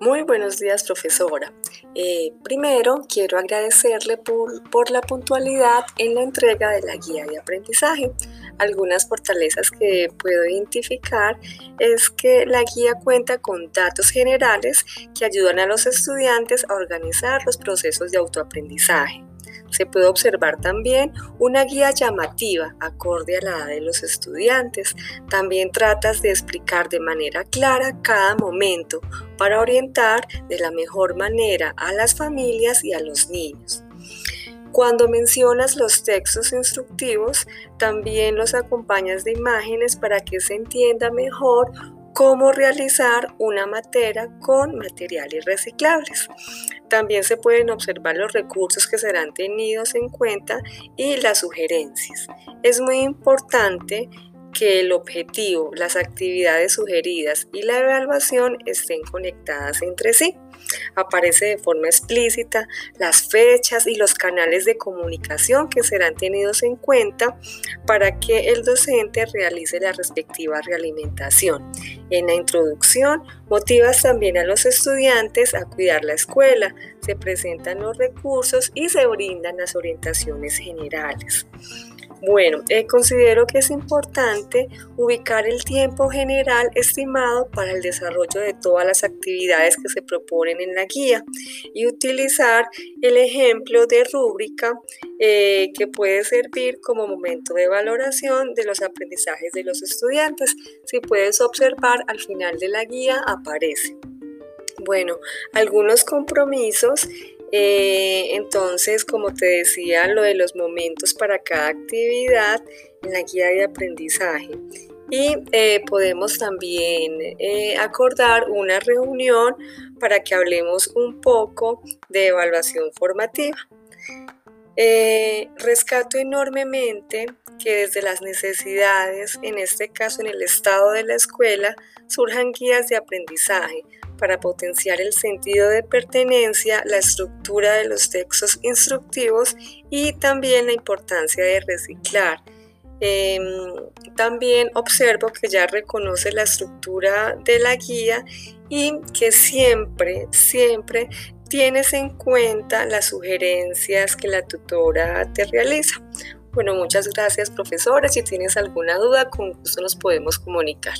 Muy buenos días, profesora. Eh, primero, quiero agradecerle por, por, la puntualidad en la entrega de la guía de aprendizaje. Algunas fortalezas que puedo identificar es que la guía cuenta con datos generales que ayudan a los estudiantes a organizar los procesos de autoaprendizaje. Se puede observar también una guía llamativa acorde a la edad de los estudiantes. También tratas de explicar de manera clara cada momento para orientar de la mejor manera a las familias y a los niños. Cuando mencionas los textos instructivos, también los acompañas de imágenes para que se entienda mejor cómo realizar una materia con materiales reciclables. También se pueden observar los recursos que serán tenidos en cuenta y las sugerencias. Es muy importante que el objetivo, las actividades sugeridas y la evaluación estén conectadas entre sí. Aparece de forma explícita las fechas y los canales de comunicación que serán tenidos en cuenta para que el docente realice la respectiva realimentación. En la introducción, motivas también a los estudiantes a cuidar la escuela, se presentan los recursos y se brindan las orientaciones generales. Bueno, eh, considero que es importante ubicar el tiempo general estimado para el desarrollo de todas las actividades que se proponen en la guía y utilizar el ejemplo de rúbrica eh, que puede servir como momento de valoración de los aprendizajes de los estudiantes. Si puedes observar, al final de la guía aparece. Bueno, algunos compromisos eh, entonces, como te decía, lo de los momentos para cada actividad en la guía de aprendizaje. Y eh, podemos también eh, acordar una reunión para que hablemos un poco de evaluación formativa. rescato enormemente que desde las necesidades, en este caso en el estado de la escuela, surjan guías de aprendizaje para potenciar el sentido de pertenencia, la estructura de los textos instructivos y también la importancia de reciclar. Em, también observo que ya reconoce la estructura de la guía y que siempre, siempre tienes en cuenta las sugerencias que la tutora te realiza. Bueno, muchas gracias profesores. Si tienes alguna duda, con gusto nos podemos comunicar.